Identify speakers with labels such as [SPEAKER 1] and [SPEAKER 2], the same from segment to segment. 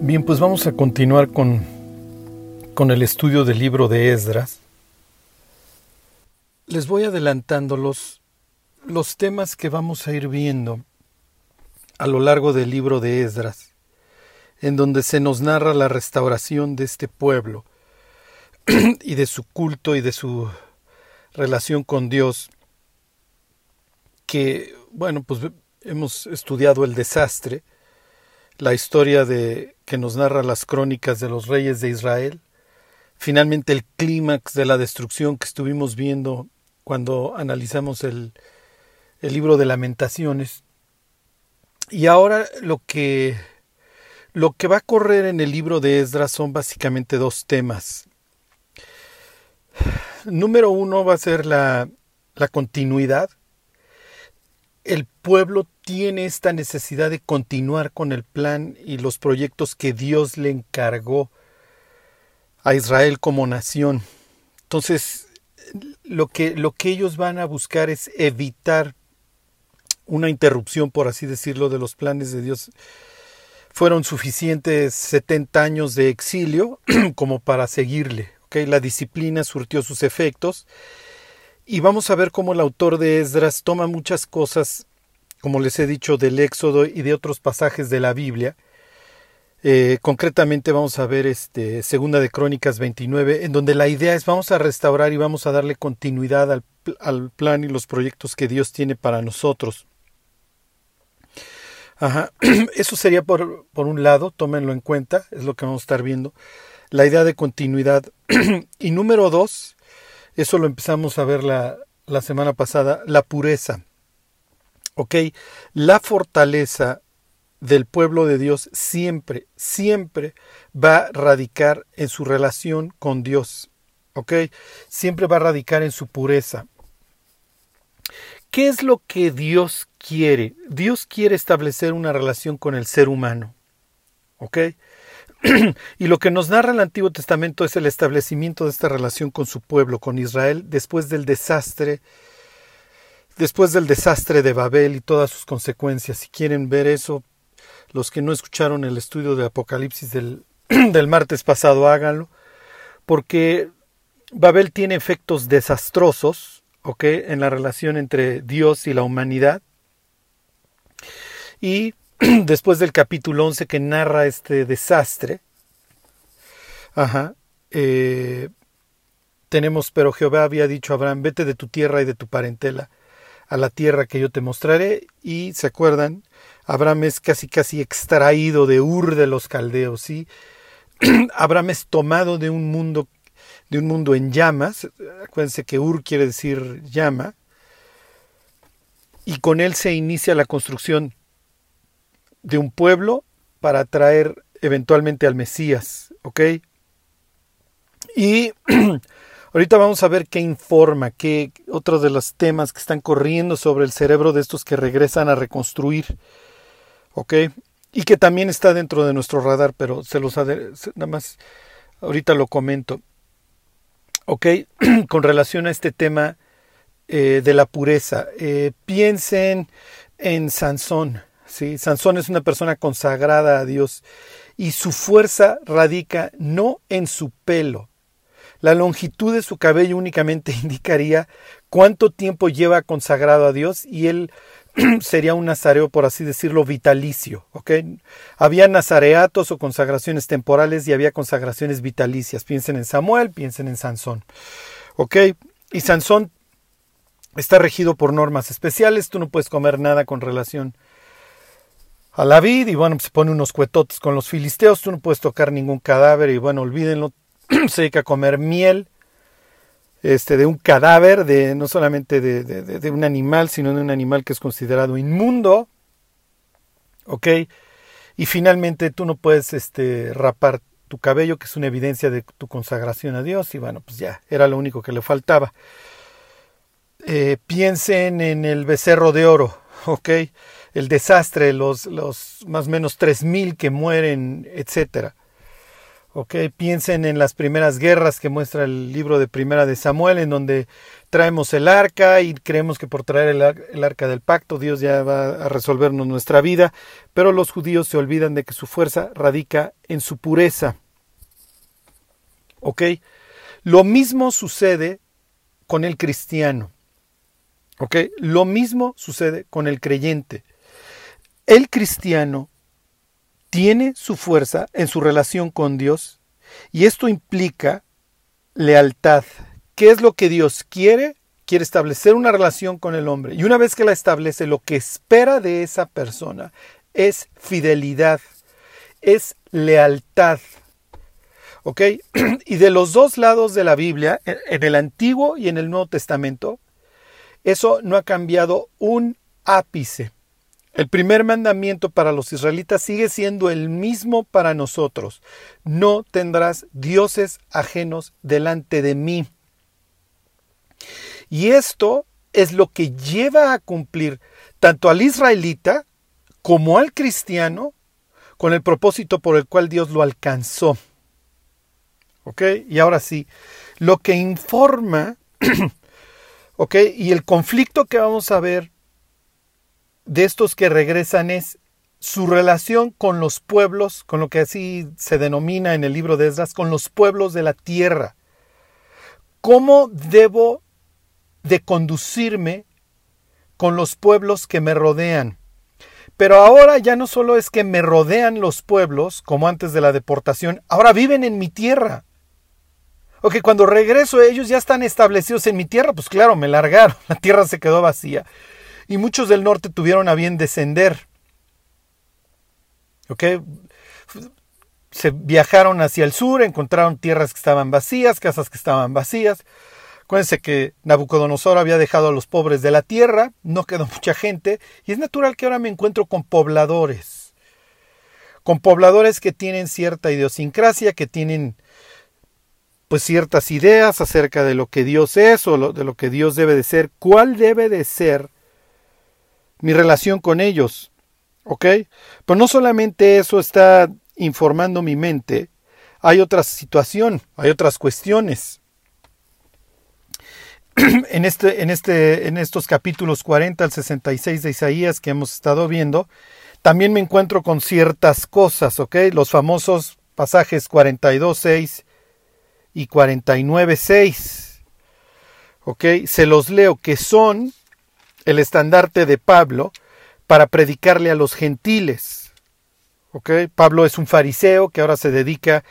[SPEAKER 1] Bien, pues vamos a continuar con, con el estudio del libro de Esdras. Les voy adelantando los, los temas que vamos a ir viendo a lo largo del libro de Esdras, en donde se nos narra la restauración de este pueblo y de su culto y de su relación con Dios, que, bueno, pues hemos estudiado el desastre, la historia de que nos narra las crónicas de los reyes de Israel, finalmente el clímax de la destrucción que estuvimos viendo cuando analizamos el, el libro de lamentaciones. Y ahora lo que lo que va a correr en el libro de Esdras son básicamente dos temas. Número uno va a ser la, la continuidad el pueblo tiene esta necesidad de continuar con el plan y los proyectos que Dios le encargó a Israel como nación. Entonces, lo que, lo que ellos van a buscar es evitar una interrupción, por así decirlo, de los planes de Dios. Fueron suficientes 70 años de exilio como para seguirle. ¿okay? La disciplina surtió sus efectos y vamos a ver cómo el autor de Esdras toma muchas cosas, como les he dicho, del Éxodo y de otros pasajes de la Biblia. Eh, concretamente vamos a ver este Segunda de Crónicas 29, en donde la idea es vamos a restaurar y vamos a darle continuidad al, al plan y los proyectos que Dios tiene para nosotros. Ajá. Eso sería por, por un lado, tómenlo en cuenta, es lo que vamos a estar viendo. La idea de continuidad. y número dos, eso lo empezamos a ver la, la semana pasada, la pureza. ¿Ok? La fortaleza del pueblo de Dios siempre, siempre va a radicar en su relación con Dios. ¿Ok? Siempre va a radicar en su pureza. ¿Qué es lo que Dios quiere? Dios quiere establecer una relación con el ser humano. ¿Ok? y lo que nos narra el Antiguo Testamento es el establecimiento de esta relación con su pueblo, con Israel, después del desastre, después del desastre de Babel y todas sus consecuencias. Si quieren ver eso, los que no escucharon el estudio de Apocalipsis del, martes pasado, háganlo, porque Babel tiene efectos desastrosos, ¿ok? En la relación entre Dios y la humanidad. Y después del capítulo 11 que narra este desastre, eh, tenemos, pero Jehová había dicho a Abraham, vete de tu tierra y de tu parentela a la tierra que yo te mostraré. Y se acuerdan, Abraham es casi casi extraído de Ur de los caldeos, ¿sí? Abraham es tomado de un mundo de un mundo en llamas, acuérdense que Ur quiere decir llama, y con él se inicia la construcción de un pueblo para traer eventualmente al Mesías, ¿ok? Y ahorita vamos a ver qué informa, qué otro de los temas que están corriendo sobre el cerebro de estos que regresan a reconstruir, ¿ok? Y que también está dentro de nuestro radar, pero se los nada más ahorita lo comento, ¿ok? Con relación a este tema eh, de la pureza, eh, piensen en Sansón, ¿sí? Sansón es una persona consagrada a Dios y su fuerza radica no en su pelo. La longitud de su cabello únicamente indicaría cuánto tiempo lleva consagrado a Dios y él sería un nazareo, por así decirlo, vitalicio. Había nazareatos o consagraciones temporales y había consagraciones vitalicias. Piensen en Samuel, piensen en Sansón. ¿ok? Y Sansón está regido por normas especiales. Tú no puedes comer nada con relación a la vid y bueno, se pone unos cuetotes con los filisteos, tú no puedes tocar ningún cadáver y bueno, olvídenlo, se dedica a comer miel este, de un cadáver, de, no solamente de, un animal, sino de un animal que es considerado inmundo, ¿ok? Y finalmente tú no puedes este, rapar tu cabello, que es una evidencia de tu consagración a Dios, y bueno, pues ya, era lo único que le faltaba. Eh, piensen en el becerro de oro, ¿ok? El desastre, los, los más o menos 3.000 que mueren, etc. ¿ok? Piensen en las primeras guerras que muestra el libro de Primera de Samuel, en donde traemos el arca y creemos que por traer el, arca del pacto Dios ya va a resolvernos nuestra vida, pero los judíos se olvidan de que su fuerza radica en su pureza. ¿Ok? Lo mismo sucede con el cristiano. ¿Ok? Lo mismo sucede con el creyente. El cristiano tiene su fuerza en su relación con Dios y esto implica lealtad. ¿Qué es lo que Dios quiere? Quiere establecer una relación con el hombre y una vez que la establece, lo que espera de esa persona es fidelidad, es lealtad. ¿Ok? Y de los dos lados de la Biblia, en el Antiguo y en el Nuevo Testamento, eso no ha cambiado un ápice. El primer mandamiento para los israelitas sigue siendo el mismo para nosotros. No tendrás dioses ajenos delante de mí. Y esto es lo que lleva a cumplir tanto al israelita como al cristiano con el propósito por el cual Dios lo alcanzó. ¿Ok? Y ahora sí, lo que informa, ¿ok? Y el conflicto que vamos a ver de estos que regresan es su relación con los pueblos, con lo que así se denomina en el libro de Esdras, con los pueblos de la tierra. ¿Cómo debo de conducirme con los pueblos que me rodean? Pero ahora ya no solo es que me rodean los pueblos, como antes de la deportación, ahora viven en mi tierra. O que cuando regreso ellos ya están establecidos en mi tierra, pues claro, me largaron, la tierra se quedó vacía y muchos del norte tuvieron a bien descender. ¿Ok? Se viajaron hacia el sur, encontraron tierras que estaban vacías, casas que estaban vacías. Acuérdense que Nabucodonosor había dejado a los pobres de la tierra, no quedó mucha gente, y es natural que ahora me encuentro con pobladores. Con pobladores que tienen cierta idiosincrasia, que tienen pues ciertas ideas acerca de lo que Dios es o de lo que Dios debe de ser, cuál debe de ser mi relación con ellos. ¿Ok? Pero no solamente eso está informando mi mente, hay otra situación, hay otras cuestiones. En, este, en, este, en estos capítulos 40 al 66 de Isaías que hemos estado viendo, también me encuentro con ciertas cosas, ¿ok? Los famosos pasajes 42.6 y 49.6. ¿Ok? Se los leo que son el estandarte de Pablo para predicarle a los gentiles. Pablo es un fariseo que ahora se dedica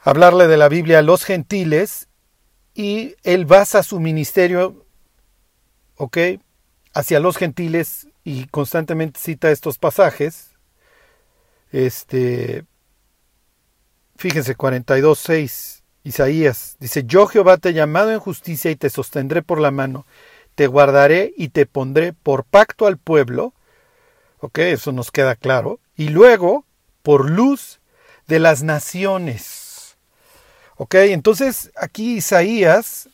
[SPEAKER 1] a hablarle de la Biblia a los gentiles y él basa su ministerio hacia los gentiles y constantemente cita estos pasajes. Este, fíjense, 42.6, Isaías dice, yo Jehová te he llamado en justicia y te sostendré por la mano te guardaré y te pondré por pacto al pueblo. Ok, eso nos queda claro. Y luego, por luz de las naciones. Ok, entonces aquí Isaías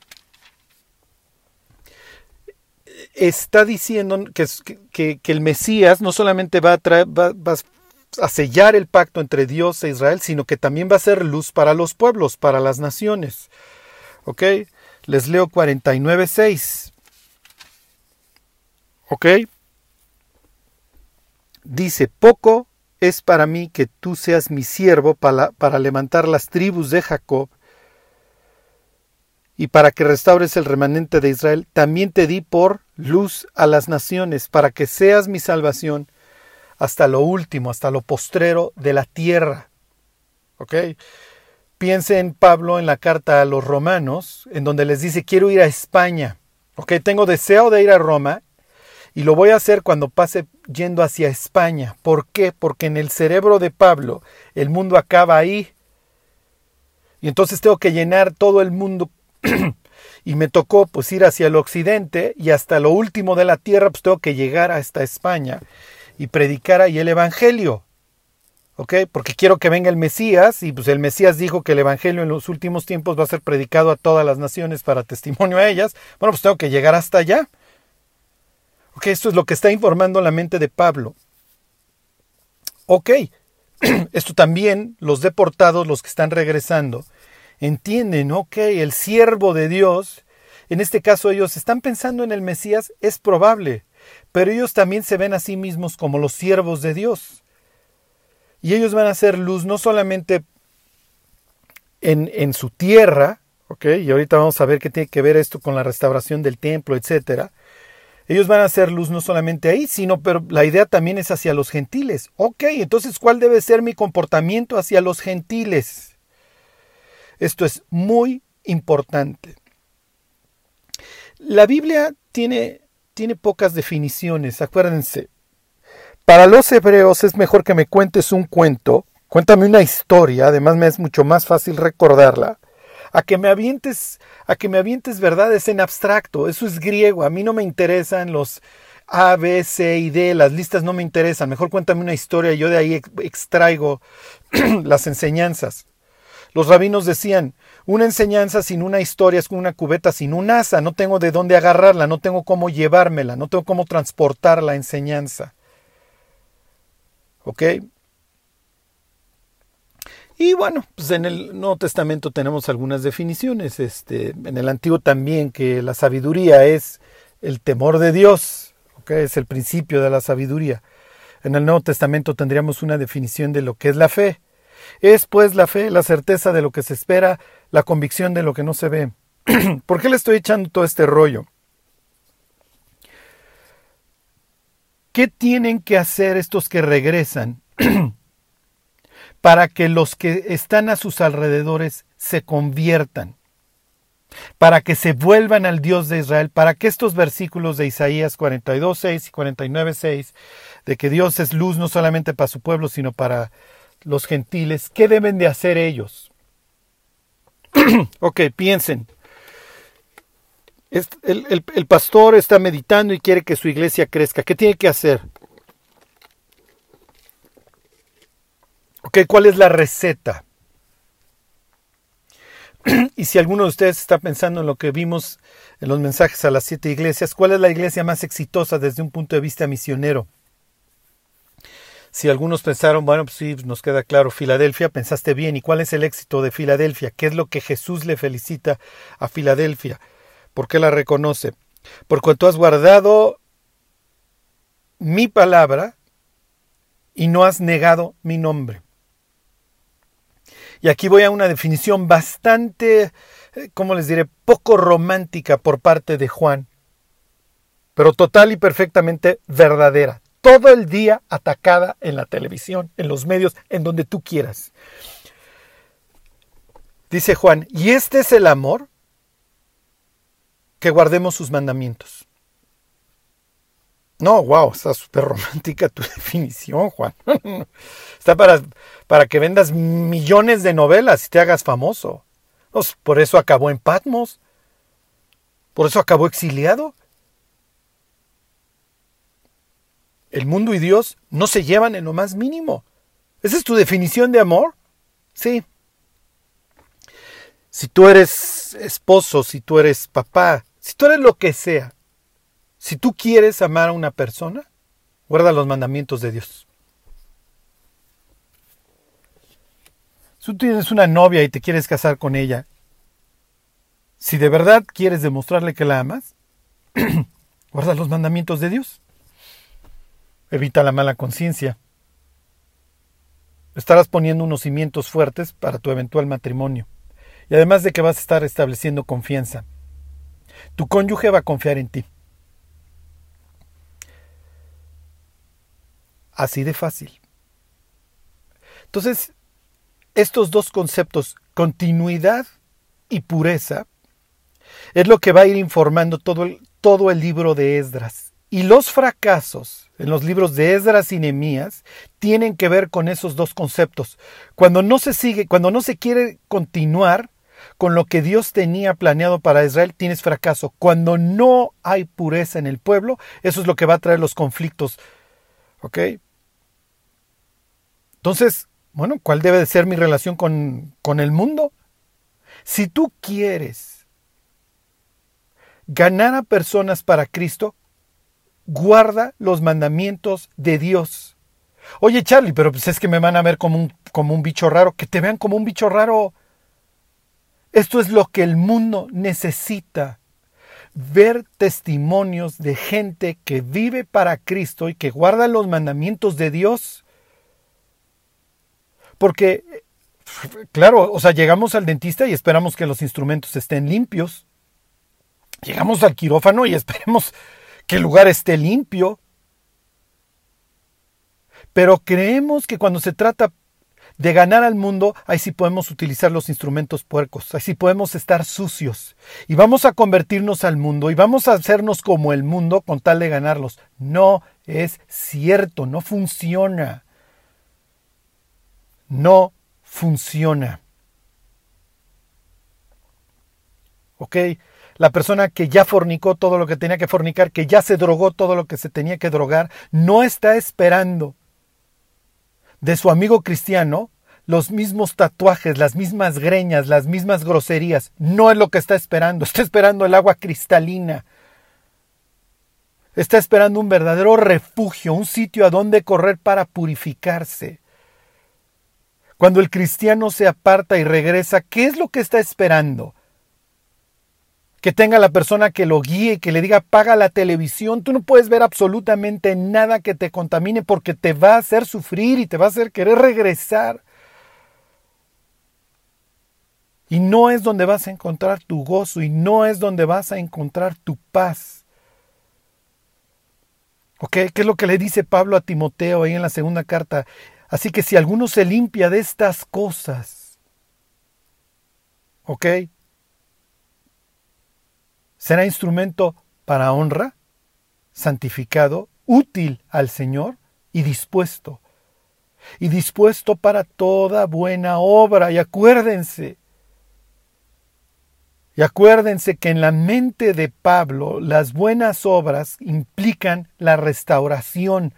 [SPEAKER 1] está diciendo que, el Mesías no solamente va a, va, va a sellar el pacto entre Dios e Israel, sino que también va a ser luz para los pueblos, para las naciones. ¿Ok? Les leo 49.6. ¿Ok? Dice, poco es para mí que tú seas mi siervo para, para levantar las tribus de Jacob y para que restaures el remanente de Israel. También te di por luz a las naciones, para que seas mi salvación hasta lo último, hasta lo postrero de la tierra. ¿Ok? Piense en Pablo en la carta a los romanos, en donde les dice, quiero ir a España. ¿Ok? Tengo deseo de ir a Roma y lo voy a hacer cuando pase yendo hacia España. ¿Por qué? Porque en el cerebro de Pablo el mundo acaba ahí. Y entonces tengo que llenar todo el mundo. y me tocó pues ir hacia el occidente y hasta lo último de la tierra pues tengo que llegar hasta España y predicar ahí el Evangelio. ¿Ok? Porque quiero que venga el Mesías y pues el Mesías dijo que el Evangelio en los últimos tiempos va a ser predicado a todas las naciones para testimonio a ellas. Bueno, pues tengo que llegar hasta allá. Ok, esto es lo que está informando la mente de Pablo. Ok, Esto también los deportados, los que están regresando, entienden, ok, el siervo de Dios, en este caso ellos están pensando en el Mesías, es probable, pero ellos también se ven a sí mismos como los siervos de Dios. Y ellos van a ser luz no solamente en, en su tierra, ok, y ahorita vamos a ver qué tiene que ver esto con la restauración del templo, etcétera, ellos van a hacer luz no solamente ahí, sino, pero la idea también es hacia los gentiles. Ok, entonces, ¿cuál debe ser mi comportamiento hacia los gentiles? Esto es muy importante. La Biblia tiene, tiene pocas definiciones, acuérdense. Para los hebreos es mejor que me cuentes un cuento, cuéntame una historia, además me es mucho más fácil recordarla, a que me avientes, a que me avientes verdades en abstracto. Eso es griego. A mí no me interesan los A, B, C y D. Las listas no me interesan. Mejor cuéntame una historia yo de ahí extraigo las enseñanzas. Los rabinos decían, una enseñanza sin una historia es como una cubeta sin un asa, no tengo de dónde agarrarla, no tengo cómo llevármela, no tengo cómo transportar la enseñanza. ¿Ok? Y bueno, pues en el Nuevo Testamento tenemos algunas definiciones. Este, en el Antiguo también que la sabiduría es el temor de Dios, ¿okay? es el principio de la sabiduría. En el Nuevo Testamento tendríamos una definición de lo que es la fe. Es pues la fe, la certeza de lo que se espera, la convicción de lo que no se ve. ¿Por qué le estoy echando todo este rollo? ¿Qué tienen que hacer estos que regresan para que los que están a sus alrededores se conviertan, para que se vuelvan al Dios de Israel, para que estos versículos de Isaías 42, 6 y 49, 6, de que Dios es luz no solamente para su pueblo, sino para los gentiles, ¿qué deben de hacer ellos? ok, piensen. El, el pastor está meditando y quiere que su iglesia crezca. ¿Qué tiene que hacer? ¿Cuál es la receta? Y si alguno de ustedes está pensando en lo que vimos en los mensajes a las siete iglesias, ¿cuál es la iglesia más exitosa desde un punto de vista misionero? Si algunos pensaron, bueno, pues sí, nos queda claro, Filadelfia, pensaste bien. ¿Y cuál es el éxito de Filadelfia? ¿Qué es lo que Jesús le felicita a Filadelfia? ¿Por qué la reconoce? Por cuanto has guardado mi palabra y no has negado mi nombre. Y aquí voy a una definición bastante, eh, ¿cómo les diré?, poco romántica por parte de Juan, pero total y perfectamente verdadera. Todo el día atacada en la televisión, en los medios, en donde tú quieras. Dice Juan, y este es el amor, que guardemos sus mandamientos. No, wow, está súper romántica tu definición, Juan. está para, para que vendas millones de novelas y te hagas famoso. Pues, por eso acabó en Patmos. Por eso acabó exiliado. El mundo y Dios no se llevan en lo más mínimo. ¿Esa es tu definición de amor? Sí. Si tú eres esposo, si tú eres papá, si tú eres lo que sea, si tú quieres amar a una persona, guarda los mandamientos de Dios. Si tú tienes una novia y te quieres casar con ella, si de verdad quieres demostrarle que la amas, guarda los mandamientos de Dios. Evita la mala conciencia. Estarás poniendo unos cimientos fuertes para tu eventual matrimonio. Y además de que vas a estar estableciendo confianza. Tu cónyuge va a confiar en ti. Así de fácil. Entonces, estos dos conceptos, continuidad y pureza, es lo que va a ir informando todo el, todo el libro de Esdras. Y los fracasos en los libros de Esdras y Nehemías tienen que ver con esos dos conceptos. Cuando no se sigue, cuando no se quiere continuar con lo que Dios tenía planeado para Israel, tienes fracaso. Cuando no hay pureza en el pueblo, eso es lo que va a traer los conflictos. ¿Ok? Entonces, bueno, ¿cuál debe de ser mi relación con, con el mundo? Si tú quieres ganar a personas para Cristo, guarda los mandamientos de Dios. Oye, Charlie, pero pues es que me van a ver como un, como un bicho raro. Que te vean como un bicho raro. Esto es lo que el mundo necesita. Ver testimonios de gente que vive para Cristo y que guarda los mandamientos de Dios. Porque, claro, o sea, llegamos al dentista y esperamos que los instrumentos estén limpios. Llegamos al quirófano y esperemos que el lugar esté limpio. Pero creemos que cuando se trata de ganar al mundo, ahí sí podemos utilizar los instrumentos puercos, ahí sí podemos estar sucios y vamos a convertirnos al mundo y vamos a hacernos como el mundo con tal de ganarlos. No es cierto, no funciona. No funciona. ¿Ok? La persona que ya fornicó todo lo que tenía que fornicar, que ya se drogó todo lo que se tenía que drogar, no está esperando de su amigo cristiano los mismos tatuajes, las mismas greñas, las mismas groserías. No es lo que está esperando, está esperando el agua cristalina. Está esperando un verdadero refugio, un sitio a donde correr para purificarse. Cuando el cristiano se aparta y regresa, ¿qué es lo que está esperando? que tenga la persona que lo guíe, que le diga apaga la televisión. Tú no puedes ver absolutamente nada que te contamine porque te va a hacer sufrir y te va a hacer querer regresar. Y no es donde vas a encontrar tu gozo y no es donde vas a encontrar tu paz. ¿Ok? ¿Qué es lo que le dice Pablo a Timoteo ahí en la segunda carta? Así que si alguno se limpia de estas cosas, ¿ok? será instrumento para honra, santificado, útil al Señor y dispuesto. Y dispuesto para toda buena obra. Y acuérdense, y acuérdense que en la mente de Pablo las buenas obras implican la restauración.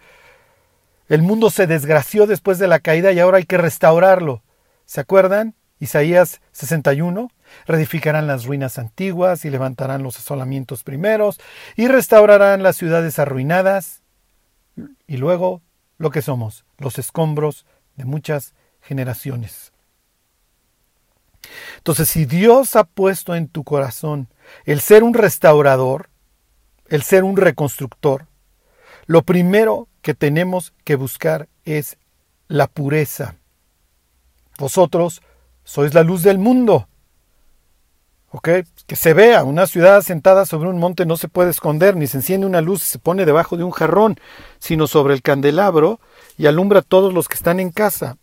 [SPEAKER 1] El mundo se desgració después de la caída y ahora hay que restaurarlo. ¿Se acuerdan? Isaías 61 reedificarán las ruinas antiguas y levantarán los asolamientos primeros y restaurarán las ciudades arruinadas y luego lo que somos, los escombros de muchas generaciones. Entonces, si Dios ha puesto en tu corazón el ser un restaurador, el ser un reconstructor, lo primero que tenemos que buscar es la pureza. Vosotros sois la luz del mundo. Que se vea, una ciudad sentada sobre un monte no se puede esconder, ni se enciende una luz y se pone debajo de un jarrón, sino sobre el candelabro y alumbra a todos los que están en casa.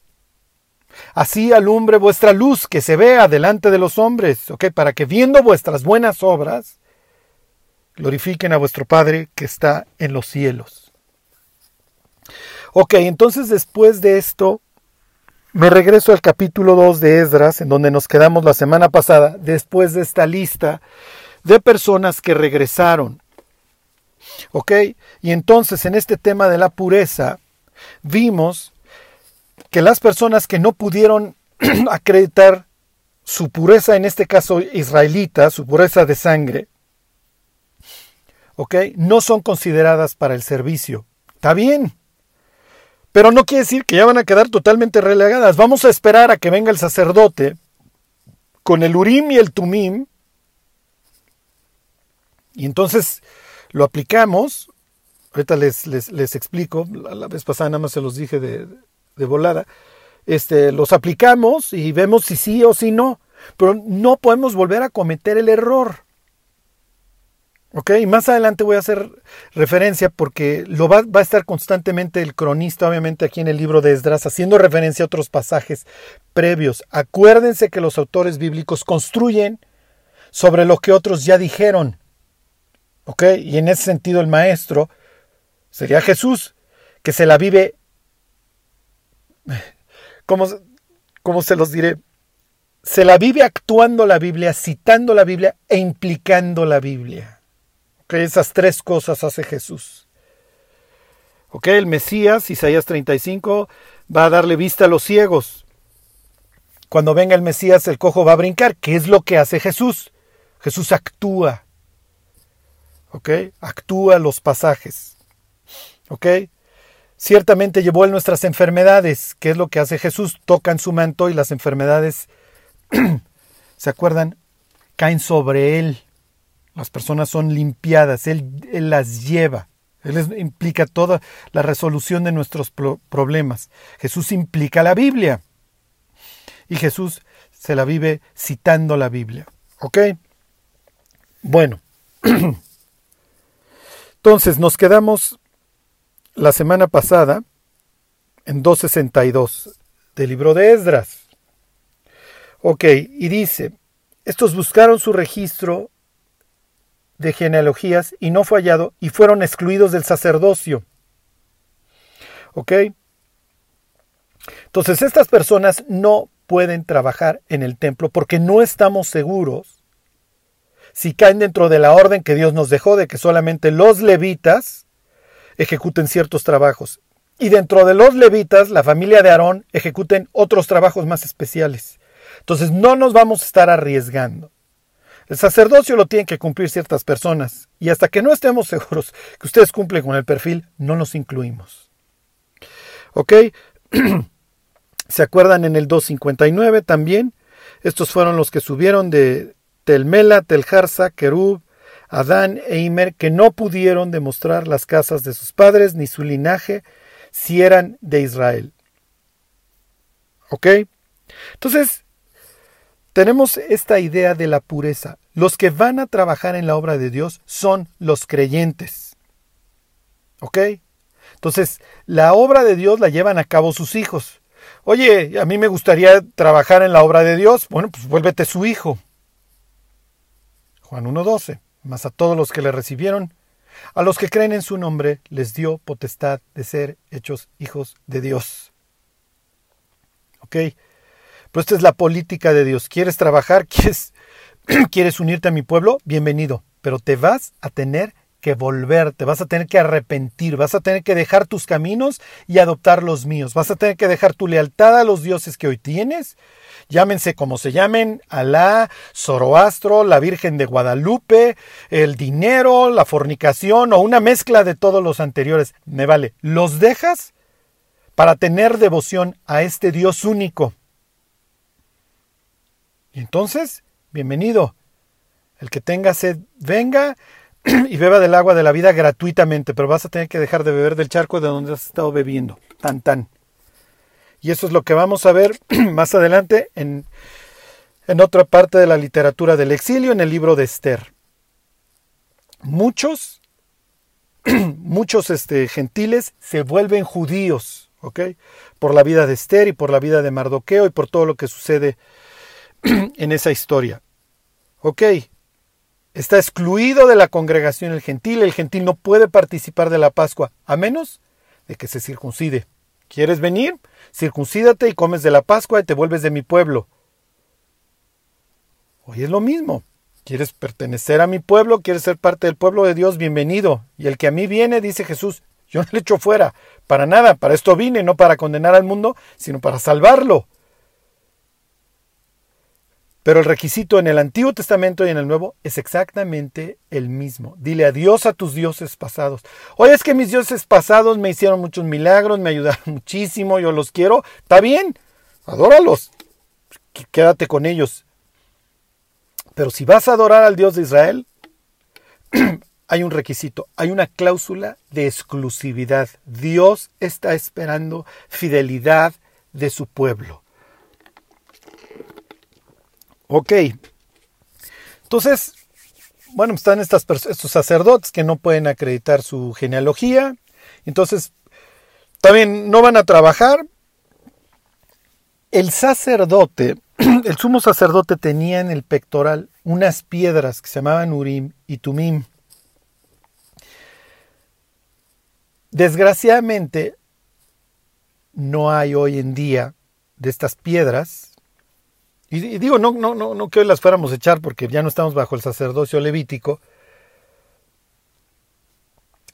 [SPEAKER 1] Así alumbre vuestra luz, que se vea delante de los hombres, ¿ok? Para que viendo vuestras buenas obras, glorifiquen a vuestro Padre que está en los cielos. Ok, entonces después de esto, me regreso al capítulo 2 de Esdras, en donde nos quedamos la semana pasada, después de esta lista de personas que regresaron. ¿Ok? Y entonces en este tema de la pureza, vimos que las personas que no pudieron acreditar su pureza, en este caso israelita, su pureza de sangre, ¿ok? No son consideradas para el servicio. Está bien, pero no quiere decir que ya van a quedar totalmente relegadas. Vamos a esperar a que venga el sacerdote con el Urim y el Tumim. Y entonces lo aplicamos. Ahorita les, les, explico. La, vez pasada nada más se los dije de, de volada. Este, los aplicamos y vemos si sí o si no. Pero no podemos volver a cometer el error. Ok, más adelante voy a hacer referencia porque lo va, a estar constantemente el cronista, obviamente aquí en el libro de Esdras, haciendo referencia a otros pasajes previos. Acuérdense que los autores bíblicos construyen sobre lo que otros ya dijeron. Ok, y en ese sentido el maestro sería Jesús, que se la vive, ¿cómo, cómo se los diré? Se la vive actuando la Biblia, citando la Biblia e implicando la Biblia esas tres cosas hace Jesús. Ok, el Mesías, Isaías 35, va a darle vista a los ciegos. Cuando venga el Mesías, el cojo va a brincar. ¿Qué es lo que hace Jesús? Jesús actúa. ¿Ok? Actúa los pasajes. ¿Ok? Ciertamente llevó él nuestras enfermedades, que es lo que hace Jesús, tocan su manto y las enfermedades, ¿se acuerdan? Caen sobre él. Las personas son limpiadas, él, las lleva. Él implica toda la resolución de nuestros problemas. Jesús implica la Biblia. Y Jesús se la vive citando la Biblia. ¿Ok? Bueno. Entonces nos quedamos la semana pasada en 262 del libro de Esdras. Ok, y dice, estos buscaron su registro de genealogías y no fue hallado y fueron excluidos del sacerdocio. ¿Ok? Entonces estas personas no pueden trabajar en el templo porque no estamos seguros si caen dentro de la orden que Dios nos dejó de que solamente los levitas ejecuten ciertos trabajos. Y dentro de los levitas, la familia de Aarón ejecuten otros trabajos más especiales. Entonces no nos vamos a estar arriesgando. El sacerdocio lo tienen que cumplir ciertas personas y hasta que no estemos seguros que ustedes cumplen con el perfil, no nos incluimos. ¿Ok? ¿Se acuerdan en el 259 también? Estos fueron los que subieron de Telmela, Teljarsa, Kerub, Adán e Imer, que no pudieron demostrar las casas de sus padres ni su linaje si eran de Israel. ¿Ok? Entonces, tenemos esta idea de la pureza. Los que van a trabajar en la obra de Dios son los creyentes. ¿Ok? Entonces, la obra de Dios la llevan a cabo sus hijos. Oye, a mí me gustaría trabajar en la obra de Dios. Bueno, pues vuélvete su hijo. Juan 1.12 mas a todos los que le recibieron, a los que creen en su nombre, les dio potestad de ser hechos hijos de Dios. ¿Ok? Pero esta es la política de Dios. ¿Quieres trabajar? ¿Quieres, ¿Quieres unirte a mi pueblo? Bienvenido. Pero te vas a tener que volver, te vas a tener que arrepentir, vas a tener que dejar tus caminos y adoptar los míos, vas a tener que dejar tu lealtad a los dioses que hoy tienes llámense como se llamen, Alá, Zoroastro, la Virgen de Guadalupe, el dinero, la fornicación o una mezcla de todos los anteriores, me vale, los dejas para tener devoción a este Dios único. Entonces, bienvenido. El que tenga sed, venga y beba del agua de la vida gratuitamente, pero vas a tener que dejar de beber del charco de donde has estado bebiendo. Tan tan. Y eso es lo que vamos a ver más adelante en, en otra parte de la literatura del exilio, en el libro de Esther. Muchos, muchos este, gentiles se vuelven judíos, ¿ok? Por la vida de Esther y por la vida de Mardoqueo y por todo lo que sucede en esa historia. ¿Ok? Está excluido de la congregación el gentil. El gentil no puede participar de la Pascua a menos de que se circuncide. ¿Quieres venir? Circuncídate y comes de la Pascua y te vuelves de mi pueblo. Hoy es lo mismo. ¿Quieres pertenecer a mi pueblo? ¿Quieres ser parte del pueblo de Dios? Bienvenido. Y el que a mí viene, dice Jesús, yo no le echo fuera. Para nada. Para esto vine, no para condenar al mundo, sino para salvarlo. Pero el requisito en el Antiguo Testamento y en el Nuevo es exactamente el mismo. Dile adiós a tus dioses pasados. Oye, es que mis dioses pasados me hicieron muchos milagros, me ayudaron muchísimo, yo los quiero. Está bien, adóralos. Quédate con ellos. Pero si vas a adorar al Dios de Israel, hay un requisito, hay una cláusula de exclusividad. Dios está esperando fidelidad de su pueblo. Ok. Entonces, bueno, están estos sacerdotes que no pueden acreditar su genealogía. Entonces, también no van a trabajar. El sacerdote, el sumo sacerdote tenía en el pectoral unas piedras que se llamaban Urim y Tumim. Desgraciadamente, no hay hoy en día de estas piedras y, digo, no, no, no, no que hoy las fuéramos a echar porque ya no estamos bajo el sacerdocio levítico.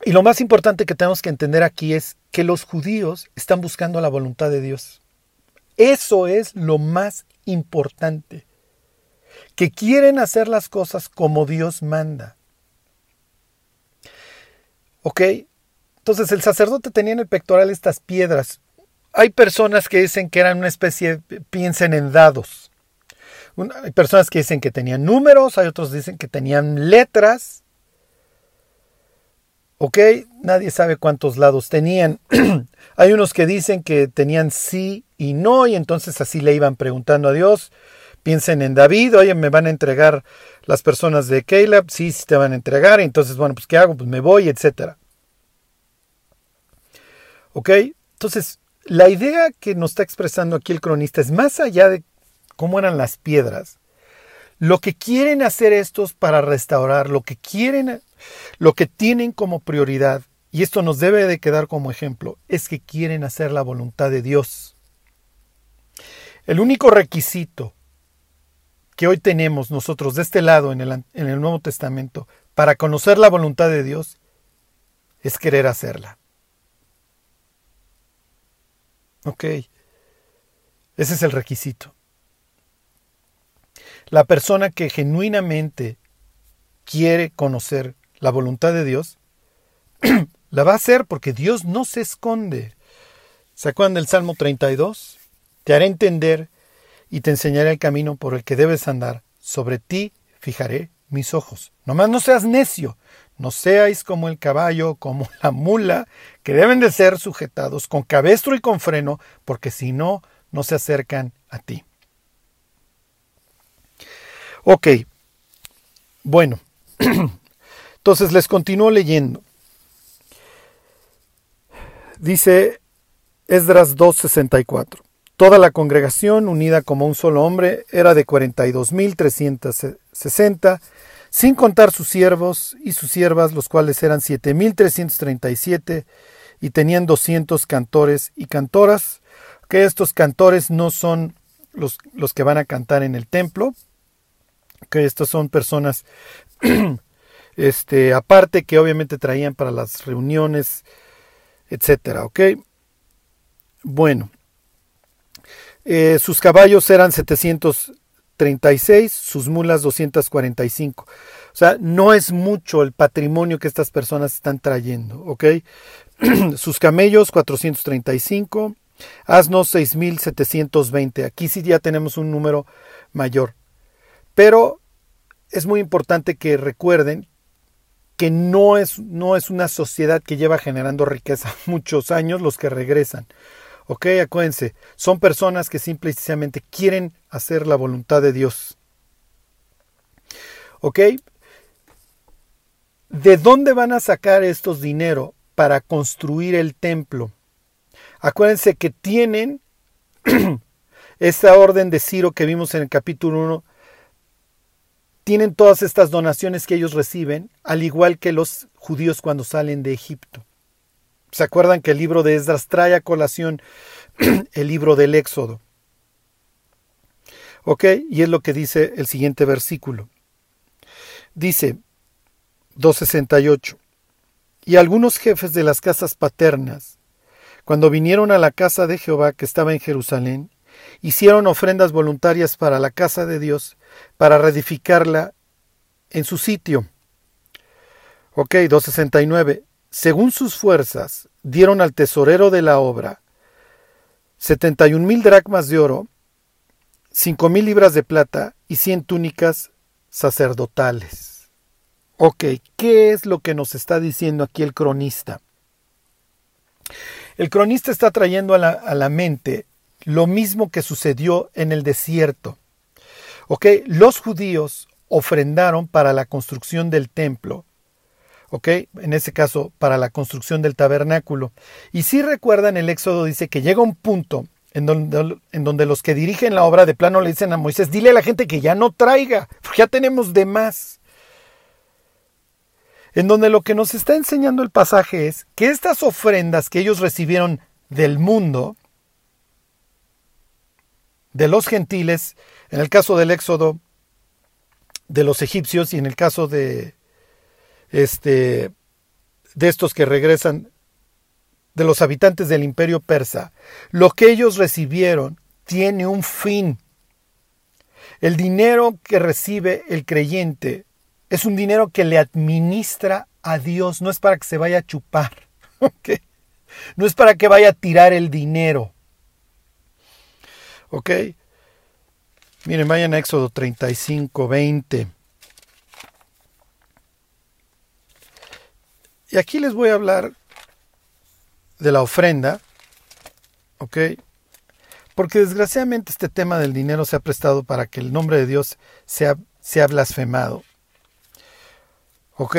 [SPEAKER 1] Y lo más importante que tenemos que entender aquí es que los judíos están buscando la voluntad de Dios. Eso es lo más importante. Que quieren hacer las cosas como Dios manda. ¿Ok? Entonces el sacerdote tenía en el pectoral estas piedras. Hay personas que dicen que eran una especie, piensen en dados. Hay personas que dicen que tenían números, hay otros que dicen que tenían letras. ¿Ok? Nadie sabe cuántos lados tenían. hay unos que dicen que tenían sí y no, y entonces así le iban preguntando a Dios. Piensen en David, oye, me van a entregar las personas de Caleb, sí, sí te van a entregar, entonces, bueno, pues ¿qué hago? Pues me voy, etcétera. ¿Ok? Entonces, la idea que nos está expresando aquí el cronista es más allá de cómo eran las piedras. Lo que quieren hacer estos para restaurar, lo que quieren, lo que tienen como prioridad, y esto nos debe de quedar como ejemplo, es que quieren hacer la voluntad de Dios. El único requisito que hoy tenemos nosotros de este lado en el, en el Nuevo Testamento para conocer la voluntad de Dios es querer hacerla. Ok. Ese es el requisito. La persona que genuinamente quiere conocer la voluntad de Dios, la va a hacer porque Dios no se esconde. ¿Se acuerdan del Salmo 32? Te haré entender y te enseñaré el camino por el que debes andar. Sobre ti fijaré mis ojos. Nomás no seas necio, no seáis como el caballo, como la mula, que deben de ser sujetados con cabestro y con freno, porque si no, no se acercan a ti. Ok, bueno, entonces les continúo leyendo. Dice Esdras 2.64. Toda la congregación, unida como un solo hombre, era de 42.360 sin contar sus siervos y sus siervas, los cuales eran siete mil trescientos treinta y siete, y tenían doscientos cantores y cantoras, que estos cantores no son los, los que van a cantar en el templo, que estos son personas este, aparte que obviamente traían para las reuniones, etcétera, ¿ok? Bueno, eh, sus caballos eran 700 36, sus mulas 245. O sea, no es mucho el patrimonio que estas personas están trayendo, ¿ok? sus camellos 435, asnos 6720. Aquí sí ya tenemos un número mayor. Pero es muy importante que recuerden que no es, no es una sociedad que lleva generando riqueza muchos años los que regresan. Ok, acuérdense, son personas que simplemente quieren hacer la voluntad de Dios. Ok, ¿de dónde van a sacar estos dinero para construir el templo? Acuérdense que tienen esta orden de Ciro que vimos en el capítulo 1, tienen todas estas donaciones que ellos reciben, al igual que los judíos cuando salen de Egipto. ¿Se acuerdan que el libro de Esdras trae a colación el libro del Éxodo? ¿Ok? Y es lo que dice el siguiente versículo. Dice 268. Y algunos jefes de las casas paternas, cuando vinieron a la casa de Jehová que estaba en Jerusalén, hicieron ofrendas voluntarias para la casa de Dios, para reedificarla en su sitio. Ok, 269 según sus fuerzas, dieron al tesorero de la obra setenta y un mil dracmas de oro, cinco mil libras de plata y cien túnicas sacerdotales. Ok, ¿qué es lo que nos está diciendo aquí el cronista? El cronista está trayendo a la, a la mente lo mismo que sucedió en el desierto. Los judíos ofrendaron para la construcción del templo ¿ok? En ese caso, para la construcción del tabernáculo. Y si recuerdan, el Éxodo dice que llega un punto en donde, en donde, los que dirigen la obra de plano le dicen a Moisés, dile a la gente que ya no traiga, porque ya tenemos de más. En donde lo que nos está enseñando el pasaje es que estas ofrendas que ellos recibieron del mundo, de los gentiles, en el caso del Éxodo, de los egipcios y en el caso de, este, de estos que regresan de los habitantes del imperio persa, lo que ellos recibieron tiene un fin. El dinero que recibe el creyente es un dinero que le administra a Dios, no es para que se vaya a chupar. No es para que vaya a tirar el dinero. ¿Ok? Miren, vayan a Éxodo 35, 20. Y aquí les voy a hablar de la ofrenda. ¿Ok? Porque desgraciadamente este tema del dinero se ha prestado para que el nombre de Dios sea, sea blasfemado. ¿Ok?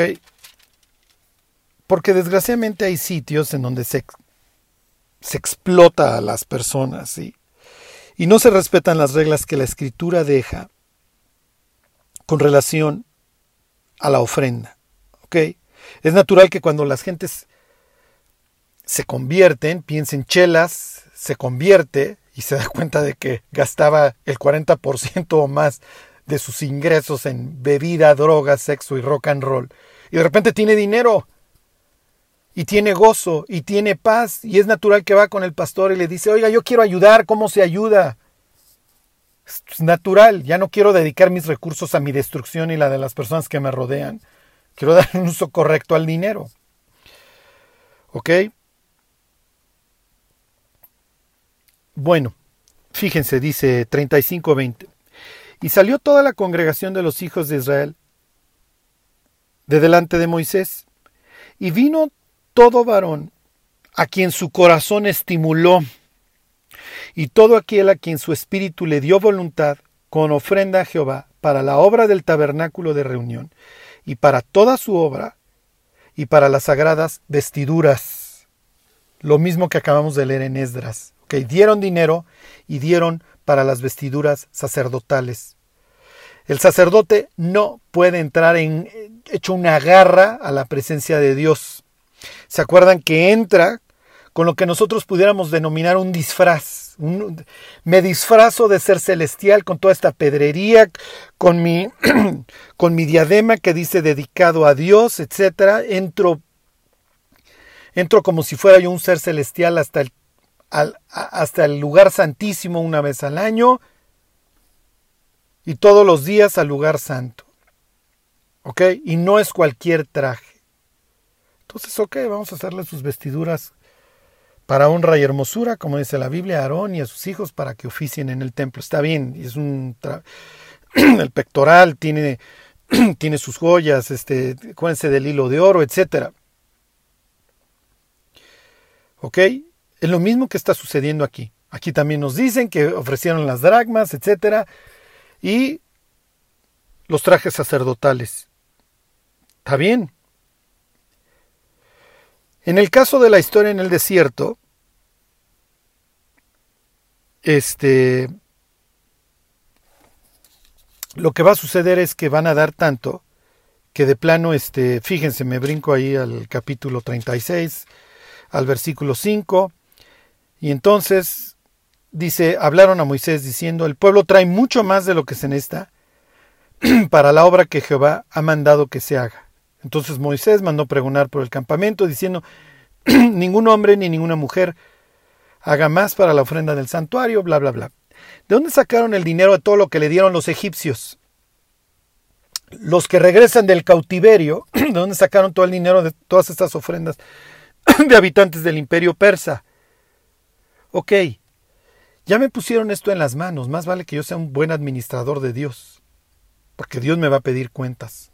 [SPEAKER 1] Porque desgraciadamente hay sitios en donde se, se explota a las personas. Y no se respetan las reglas que la escritura deja con relación a la ofrenda. ¿Ok? Es natural que cuando las gentes se convierten, piensen chelas, se convierte y se da cuenta de que gastaba el 40% o más de sus ingresos en bebida, drogas, sexo y rock and roll. Y de repente tiene dinero y tiene gozo y tiene paz y es natural que va con el pastor y le dice, oiga, yo quiero ayudar, ¿cómo se ayuda? Es natural, ya no quiero dedicar mis recursos a mi destrucción y la de las personas que me rodean. Quiero dar un uso correcto al dinero. ¿Ok? Bueno, fíjense, dice 35:20. Y salió toda la congregación de los hijos de Israel de delante de Moisés, y vino todo varón a quien su corazón estimuló, y todo aquel a quien su espíritu le dio voluntad, con ofrenda a Jehová, para la obra del tabernáculo de reunión, y para toda su obra, y para las sagradas vestiduras. Lo mismo que acabamos de leer en Esdras. que dieron dinero y dieron para las vestiduras sacerdotales. El sacerdote no puede entrar en hecho una garra a la presencia de Dios. ¿Se acuerdan que entra con lo que nosotros pudiéramos denominar un disfraz? me disfrazo de ser celestial con toda esta pedrería, con mi, con mi diadema que dice dedicado a Dios, etc. Entro, entro como si fuera yo un ser celestial hasta el, hasta el lugar santísimo una vez al año y todos los días al lugar santo. ¿Ok? Y no es cualquier traje. Entonces, ok, vamos a hacerle sus vestiduras para honra y hermosura, como dice la Biblia, a Aarón y a sus hijos para que oficien en el templo. Está bien, es un el pectoral tiene, tiene sus joyas, este, acuérdense del hilo de oro, etc. ¿Ok? Es lo mismo que está sucediendo aquí. Aquí también nos dicen que ofrecieron las dragmas, etc. Y los trajes sacerdotales. Está bien, en el caso de la historia en el desierto, este, lo que va a suceder es que van a dar tanto que de plano, este, fíjense, me brinco ahí al capítulo 36, al versículo 5, y entonces dice, hablaron a Moisés diciendo, el pueblo trae mucho más de lo que se necesita para la obra que Jehová ha mandado que se haga. Entonces Moisés mandó pregonar por el campamento diciendo, ningún hombre ni ninguna mujer haga más para la ofrenda del santuario, bla, bla, bla. ¿De dónde sacaron el dinero de todo lo que le dieron los egipcios? Los que regresan del cautiverio, ¿de dónde sacaron todo el dinero de todas estas ofrendas de habitantes del imperio persa? Ok, ya me pusieron esto en las manos, más vale que yo sea un buen administrador de Dios, porque Dios me va a pedir cuentas.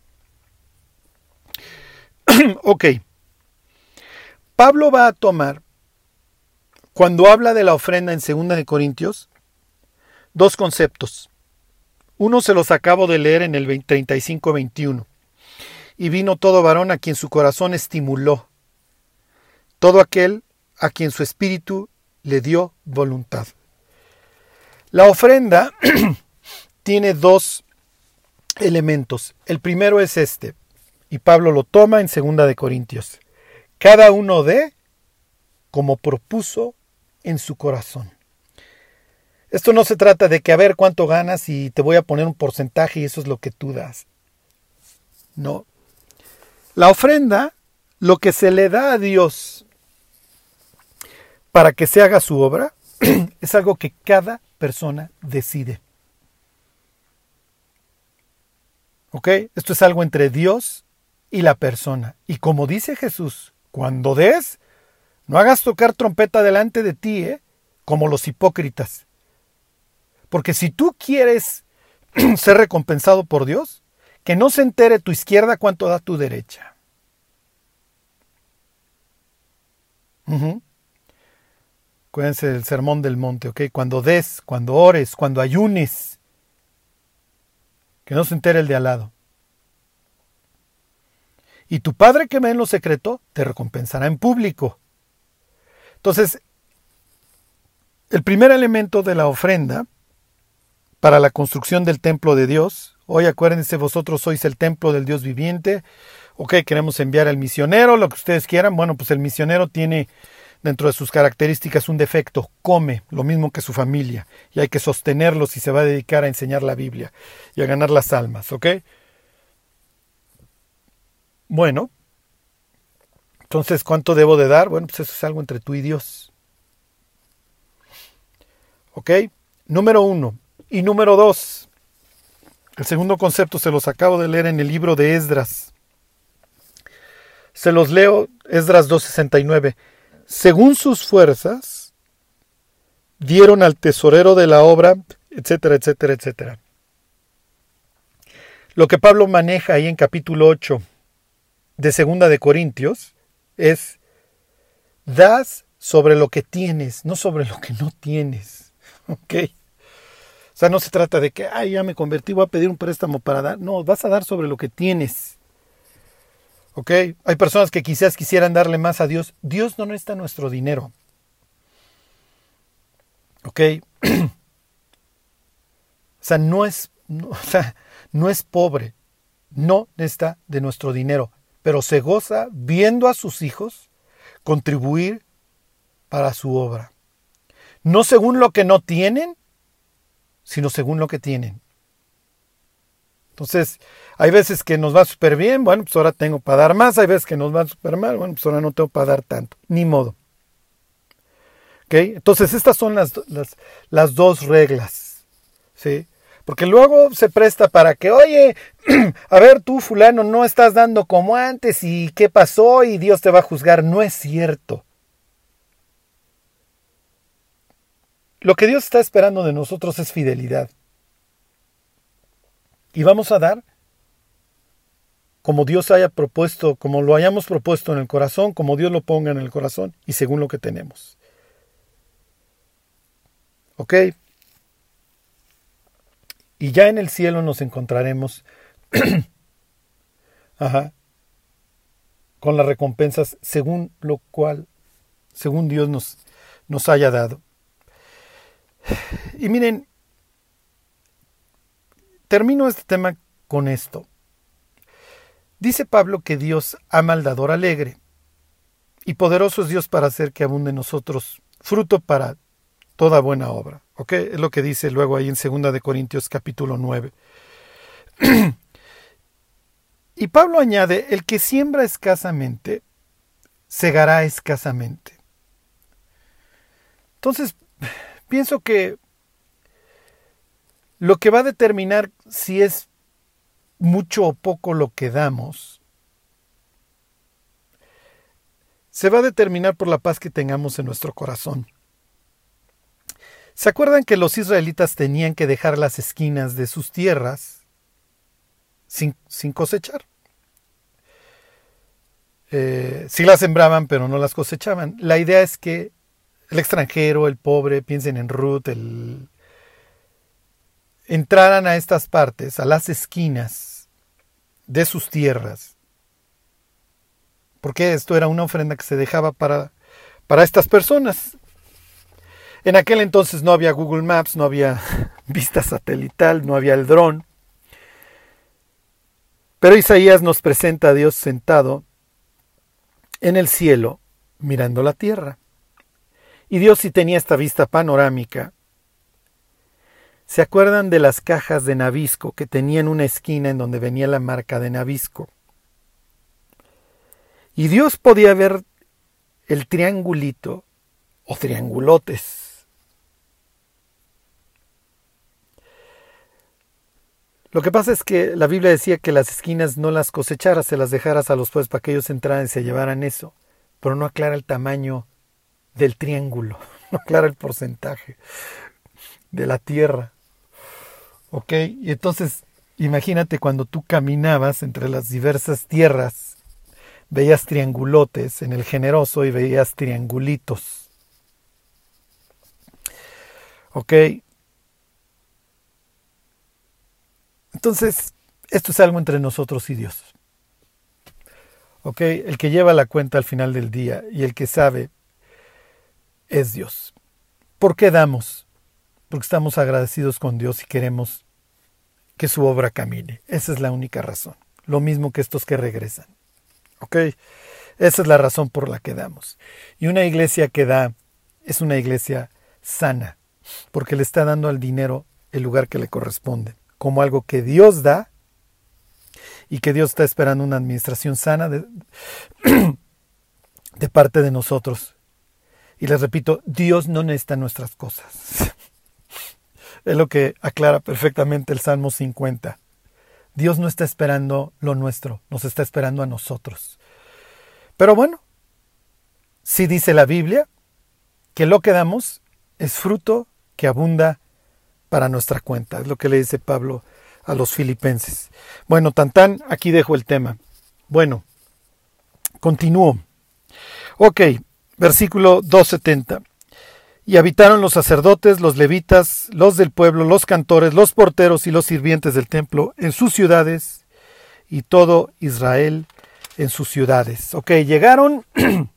[SPEAKER 1] ok. Pablo va a tomar, cuando habla de la ofrenda en 2 de Corintios, dos conceptos. Uno se los acabo de leer en el 35-21. Y vino todo varón a quien su corazón estimuló, todo aquel a quien su espíritu le dio voluntad. La ofrenda tiene dos elementos. El primero es este, y Pablo lo toma en segunda de Corintios. Cada uno de como propuso en su corazón. Esto no se trata de que a ver cuánto ganas y te voy a poner un porcentaje y eso es lo que tú das. No. La ofrenda, lo que se le da a Dios para que se haga su obra, es algo que cada persona decide. ¿Ok? Esto es algo entre Dios y la persona. Y como dice Jesús, cuando des, No hagas tocar trompeta delante de ti, ¿eh? como los hipócritas. Porque si tú quieres ser recompensado por Dios, que no se entere tu izquierda cuánto da tu derecha. Acuérdense del sermón del monte, ¿ok? Cuando des, cuando ores, cuando ayunes, que no se entere el de al lado. Y tu Padre que ve en lo secreto te recompensará en público. Entonces, el primer elemento de la ofrenda para la construcción del templo de Dios, hoy acuérdense, vosotros sois el templo del Dios viviente, ok, queremos enviar al misionero, lo que ustedes quieran, bueno, pues el misionero tiene dentro de sus características un defecto, come lo mismo que su familia, y hay que sostenerlo si se va a dedicar a enseñar la Biblia y a ganar las almas, ¿ok? Bueno, entonces, ¿cuánto debo de dar? Bueno, pues eso es algo entre tú y Dios. ¿Ok? Número uno. Y número dos. El segundo concepto se los acabo de leer en el libro de Esdras. Se los leo, Esdras 2.69. Según sus fuerzas, dieron al tesorero de la obra, etcétera, etcétera, etcétera. Lo que Pablo maneja ahí en capítulo 8 de Segunda de Corintios es das sobre lo que tienes, no sobre lo que no tienes. ¿Ok? O sea, no se trata de que, ay, ya me convertí, voy a pedir un préstamo para dar. No, vas a dar sobre lo que tienes. ¿Ok? Hay personas que quizás quisieran darle más a Dios. Dios no necesita nuestro dinero. ¿Ok? o sea, no es, o sea, no es pobre. No necesita de nuestro dinero pero se goza viendo a sus hijos contribuir para su obra. No según lo que no tienen, sino según lo que tienen. Entonces, hay veces que nos va súper bien, bueno, pues ahora tengo para dar más, hay veces que nos va súper mal, bueno, pues ahora no tengo para dar tanto, ni modo. ¿Ok? Entonces, estas son las, las, las dos reglas. ¿sí? Porque luego se presta para que, oye, a ver tú fulano, no estás dando como antes y qué pasó y Dios te va a juzgar. No es cierto. Lo que Dios está esperando de nosotros es fidelidad. Y vamos a dar como Dios haya propuesto, como lo hayamos propuesto en el corazón, como Dios lo ponga en el corazón y según lo que tenemos. ¿Ok? Y ya en el cielo nos encontraremos con las recompensas según lo cual, según Dios nos, nos haya dado. Y miren, termino este tema con esto. Dice Pablo que Dios ama al dador alegre y poderoso es Dios para hacer que abunde en nosotros fruto para toda buena obra. ¿Ok? Es lo que dice luego ahí en 2 de Corintios capítulo 9. y Pablo añade, el que siembra escasamente, segará escasamente. Entonces, pienso que lo que va a determinar si es mucho o poco lo que damos, se va a determinar por la paz que tengamos en nuestro corazón. ¿Se acuerdan que los israelitas tenían que dejar las esquinas de sus tierras sin, cosechar? Eh, sí las sembraban, pero no las cosechaban. La idea es que el extranjero, el pobre, piensen en Ruth, el, entraran a estas partes, a las esquinas de sus tierras. Porque esto era una ofrenda que se dejaba para, para estas personas. En aquel entonces no había Google Maps, no había vista satelital, no había el dron. Pero Isaías nos presenta a Dios sentado en el cielo mirando la tierra. Y Dios sí tenía esta vista panorámica. ¿Se acuerdan de las cajas de Nabisco que tenían una esquina en donde venía la marca de Nabisco? Y Dios podía ver el triangulito o triangulotes Lo que pasa es que la Biblia decía que las esquinas no las cosecharas, se las dejaras a los pueblos para que ellos entraran y se llevaran eso, pero no aclara el tamaño del triángulo, no aclara el porcentaje de la Tierra. ¿Ok? Y entonces, imagínate cuando tú caminabas entre las diversas tierras, veías triangulotes en el generoso y veías triangulitos. ¿Ok? Entonces, esto es algo entre nosotros y Dios. ¿Ok? El que lleva la cuenta al final del día y el que sabe es Dios. ¿Por qué damos? Porque estamos agradecidos con Dios y queremos que su obra camine. Esa es la única razón. Lo mismo que estos que regresan. ¿Ok? Esa es la razón por la que damos. Y una iglesia que da es una iglesia sana, porque le está dando al dinero el lugar que le corresponde, como algo que Dios da y que Dios está esperando una administración sana de, parte de nosotros. Y les repito, Dios no necesita nuestras cosas. Es lo que aclara perfectamente el Salmo 50. Dios no está esperando lo nuestro, nos está esperando a nosotros. Pero bueno, sí dice la Biblia que lo que damos es fruto que abunda para nuestra cuenta. Es lo que le dice Pablo a los filipenses. Bueno, tan tan, aquí dejo el tema. Bueno, continúo. Ok, versículo 270. Y habitaron los sacerdotes, los levitas, los del pueblo, los cantores, los porteros y los sirvientes del templo en sus ciudades y todo Israel en sus ciudades. Ok, llegaron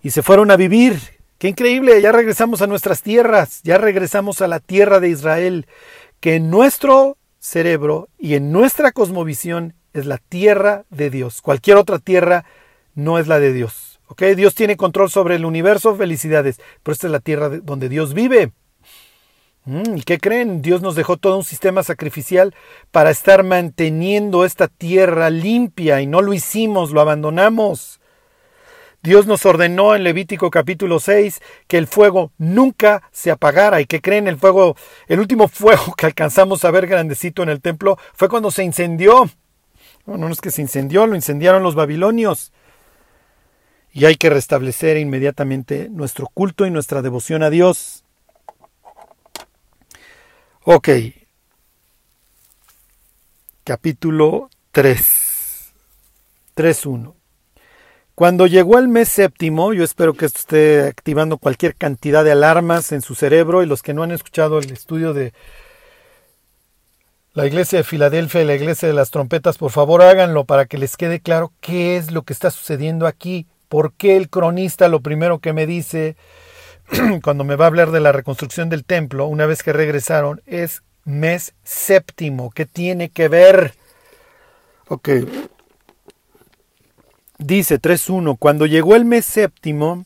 [SPEAKER 1] y se fueron a vivir. Qué increíble, ya regresamos a nuestras tierras, ya regresamos a la tierra de Israel, que en nuestro cerebro y en nuestra cosmovisión es la tierra de Dios. Cualquier otra tierra no es la de Dios. Dios tiene control sobre el universo, felicidades, pero esta es la tierra donde Dios vive. Mm, ¿Y qué creen? Dios nos dejó todo un sistema sacrificial para estar manteniendo esta tierra limpia y no lo hicimos, lo abandonamos. Dios nos ordenó en Levítico capítulo 6 que el fuego nunca se apagara y que creen el fuego, el último fuego que alcanzamos a ver grandecito en el templo fue cuando se incendió. No, no es que se incendió, lo incendiaron los babilonios. Y hay que restablecer inmediatamente nuestro culto y nuestra devoción a Dios. Ok. Capítulo 3. 3.1. Cuando llegó el mes séptimo, yo espero que esté activando cualquier cantidad de alarmas en su cerebro y los que no han escuchado el estudio de la iglesia de Filadelfia y la iglesia de las trompetas, por favor háganlo para que les quede claro qué es lo que está sucediendo aquí. ¿Por qué el cronista lo primero que me dice cuando me va a hablar de la reconstrucción del templo, una vez que regresaron, es mes séptimo? ¿Qué tiene que ver? Ok. Dice 3.1, cuando llegó el mes séptimo,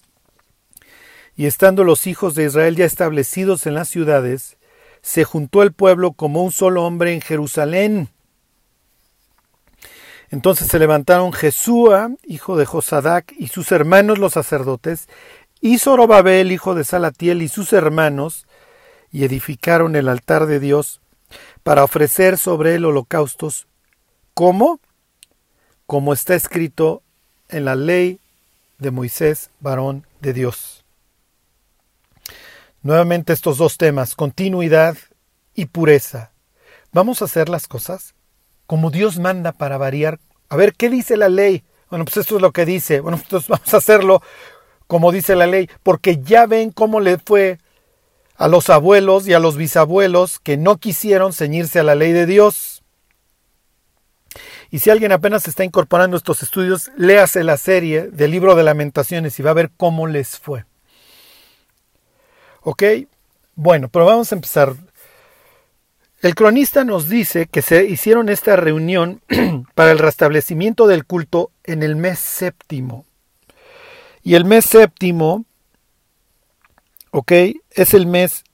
[SPEAKER 1] y estando los hijos de Israel ya establecidos en las ciudades, se juntó el pueblo como un solo hombre en Jerusalén entonces se levantaron Jesúa, hijo de Josadac, y sus hermanos los sacerdotes, y Zorobabel, hijo de Salatiel, y sus hermanos, y edificaron el altar de Dios para ofrecer sobre él holocaustos. ¿Cómo? Como está escrito en la ley de Moisés, varón de Dios. Nuevamente estos dos temas, continuidad y pureza. Vamos a hacer las cosas como Dios manda para variar. A ver, ¿qué dice la ley? Bueno, pues esto es lo que dice. Bueno, entonces vamos a hacerlo como dice la ley, porque ya ven cómo le fue a los abuelos y a los bisabuelos que no quisieron ceñirse a la ley de Dios. Y si alguien apenas está incorporando estos estudios, léase la serie del libro de lamentaciones y va a ver cómo les fue. ¿Ok? Bueno, pero vamos a empezar el cronista nos dice que se hicieron esta reunión para el restablecimiento del culto en el mes séptimo. Y el mes séptimo, ok, es el mes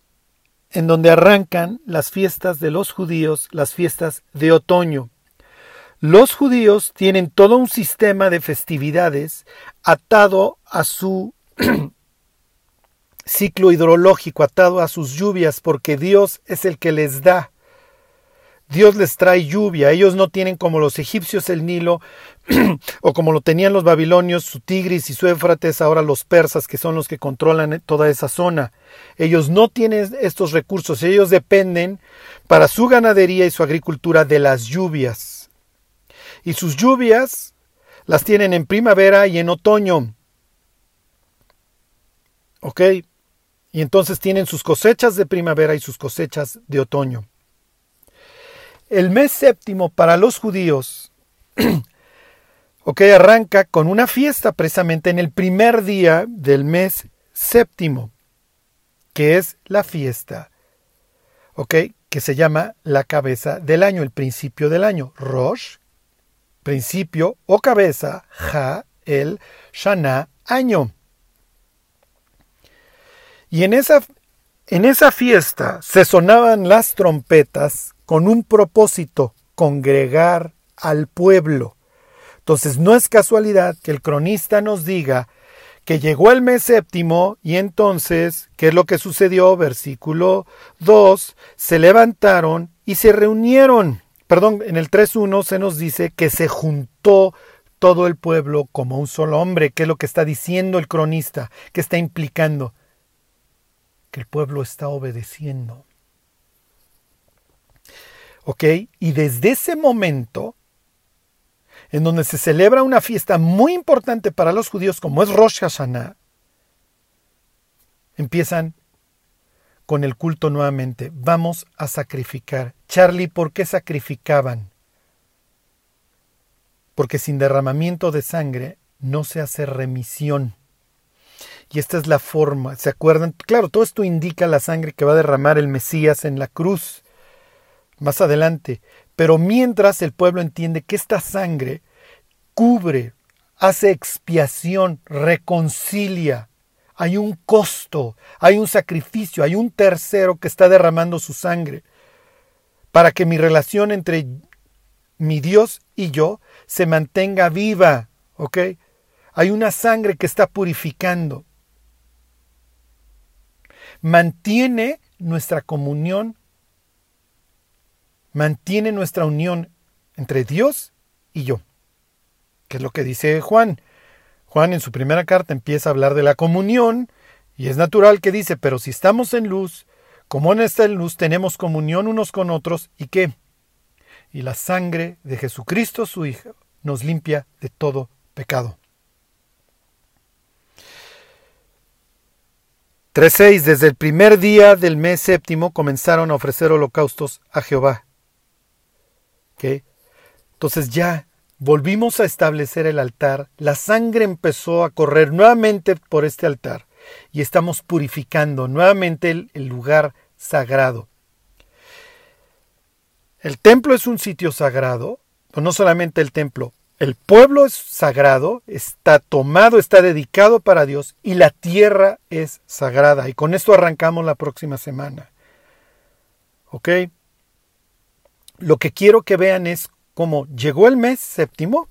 [SPEAKER 1] en donde arrancan las fiestas de los judíos, las fiestas de otoño. Los judíos tienen todo un sistema de festividades atado a su ciclo hidrológico, atado a sus lluvias, porque Dios es el que les da. Dios les trae lluvia. Ellos no tienen como los egipcios el Nilo o como lo tenían los babilonios, su Tigris y su Éfrates, ahora los persas, que son los que controlan toda esa zona. Ellos no tienen estos recursos, ellos dependen para su ganadería y su agricultura de las lluvias. Y sus lluvias las tienen en primavera y en otoño. ¿Ok? Y entonces tienen sus cosechas de primavera y sus cosechas de otoño. El mes séptimo para los judíos, ok, arranca con una fiesta precisamente en el primer día del mes séptimo, que es la fiesta, ok, que se llama la cabeza del año, el principio del año, Rosh, principio o cabeza, Ja, el Shana, año. Y en esa, en esa fiesta se sonaban las trompetas con un propósito, congregar al pueblo. Entonces no es casualidad que el cronista nos diga que llegó el mes séptimo y entonces, ¿qué es lo que sucedió? Versículo 2, se levantaron y se reunieron. Perdón, en el 3.1 se nos dice que se juntó todo el pueblo como un solo hombre. ¿Qué es lo que está diciendo el cronista? ¿Qué está implicando? Que el pueblo está obedeciendo. ¿Ok? Y desde ese momento, en donde se celebra una fiesta muy importante para los judíos, como es Rosh Hashanah, empiezan con el culto nuevamente. Vamos a sacrificar. Charlie, ¿por qué sacrificaban? Porque sin derramamiento de sangre no se hace remisión. Y esta es la forma, ¿se acuerdan? Claro, todo esto indica la sangre que va a derramar el Mesías en la cruz más adelante. Pero mientras el pueblo entiende que esta sangre cubre, hace expiación, reconcilia, hay un costo, hay un sacrificio, hay un tercero que está derramando su sangre para que mi relación entre mi Dios y yo se mantenga viva, ¿ok? Hay una sangre que está purificando. Mantiene nuestra comunión mantiene nuestra unión entre Dios y yo. Que es lo que dice Juan. Juan en su primera carta empieza a hablar de la comunión y es natural que dice, pero si estamos en luz, como en esta luz tenemos comunión unos con otros y qué? Y la sangre de Jesucristo su Hijo nos limpia de todo pecado. 3.6. Desde el primer día del mes séptimo comenzaron a ofrecer holocaustos a Jehová entonces ya volvimos a establecer el altar, la sangre empezó a correr nuevamente por este altar y estamos purificando nuevamente el, lugar sagrado. El templo es un sitio sagrado, no solamente el templo, el pueblo es sagrado, está tomado, está dedicado para Dios y la tierra es sagrada. Y con esto arrancamos la próxima semana. ¿Ok? lo que quiero que vean es cómo llegó el mes séptimo,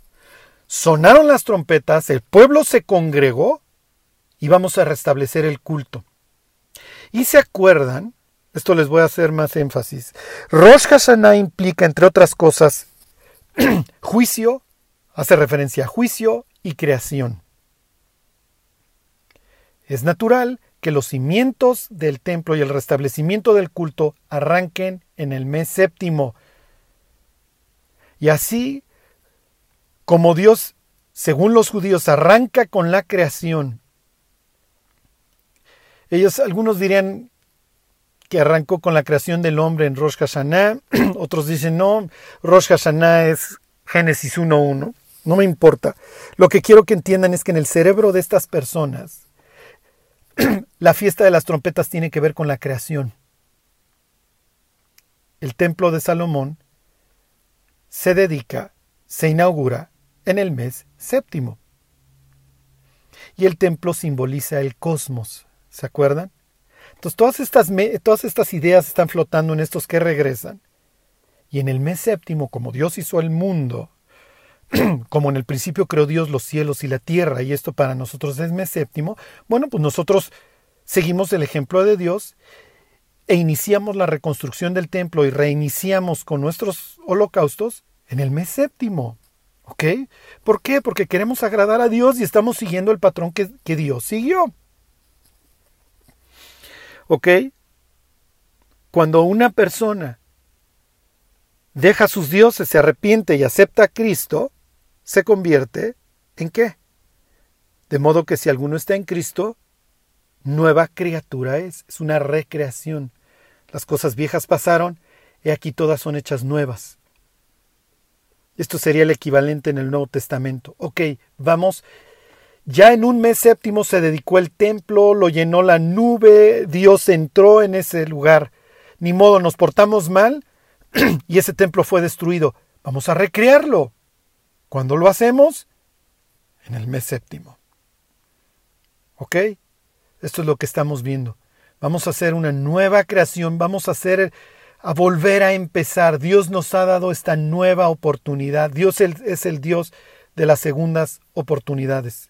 [SPEAKER 1] sonaron las trompetas, el pueblo se congregó y vamos a restablecer el culto. Y se acuerdan, esto les voy a hacer más énfasis, Rosh Hashanah implica, entre otras cosas, juicio, hace referencia a juicio y creación. Es natural que los cimientos del templo y el restablecimiento del culto arranquen en el mes séptimo, y así como Dios, según los judíos, arranca con la creación, ellos, algunos dirían que arrancó con la creación del hombre en Rosh Hashanah, otros dicen no, Rosh Hashanah es Génesis 1.1, no me importa. Lo que quiero que entiendan es que en el cerebro de estas personas, la fiesta de las trompetas tiene que ver con la creación. El templo de Salomón se dedica, se inaugura en el mes séptimo. Y el templo simboliza el cosmos, ¿se acuerdan? Entonces todas estas, todas estas ideas están flotando en estos que regresan. Y en el mes séptimo, como Dios hizo el mundo, como en el principio creó Dios los cielos y la tierra, y esto para nosotros es mes séptimo, bueno, pues nosotros seguimos el ejemplo de Dios e iniciamos la reconstrucción del templo y reiniciamos con nuestros holocaustos en el mes séptimo. ¿Ok? ¿Por qué? Porque queremos agradar a Dios y estamos siguiendo el patrón que, que Dios siguió. ¿Ok? Cuando una persona deja a sus dioses, se arrepiente y acepta a Cristo, se convierte en qué? De modo que si alguno está en Cristo, nueva criatura es, es una recreación. Las cosas viejas pasaron, y aquí todas son hechas nuevas. Esto sería el equivalente en el Nuevo Testamento. Ok, vamos. Ya en un mes séptimo se dedicó el templo, lo llenó la nube, Dios entró en ese lugar. Ni modo, nos portamos mal y ese templo fue destruido. Vamos a recrearlo. ¿Cuándo lo hacemos? En el mes séptimo. ¿Ok? Esto es lo que estamos viendo. Vamos a hacer una nueva creación, vamos a hacer a volver a empezar. Dios nos ha dado esta nueva oportunidad. Dios es el Dios de las segundas oportunidades.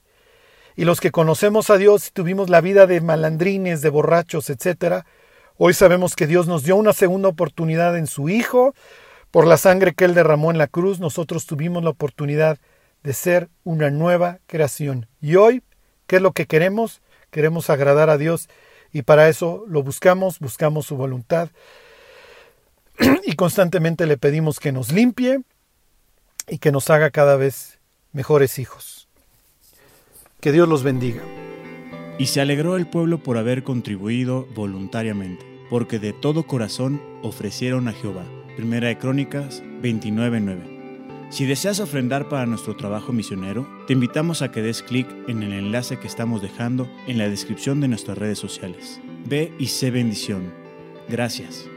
[SPEAKER 1] Y los que conocemos a Dios y tuvimos la vida de malandrines, de borrachos, etcétera, hoy sabemos que Dios nos dio una segunda oportunidad en su Hijo. Por la sangre que Él derramó en la cruz, nosotros tuvimos la oportunidad de ser una nueva creación. Y hoy, ¿qué es lo que queremos? Queremos agradar a Dios y para eso lo buscamos, buscamos su voluntad y constantemente le pedimos que nos limpie y que nos haga cada vez mejores hijos. Que Dios los bendiga.
[SPEAKER 2] Y se alegró el pueblo por haber contribuido voluntariamente, porque de todo corazón ofrecieron a Jehová. Primera de Crónicas 29:9. Si deseas ofrendar para nuestro trabajo misionero, te invitamos a que des clic en el enlace que estamos dejando en la descripción de nuestras redes sociales. Ve y sé bendición. Gracias.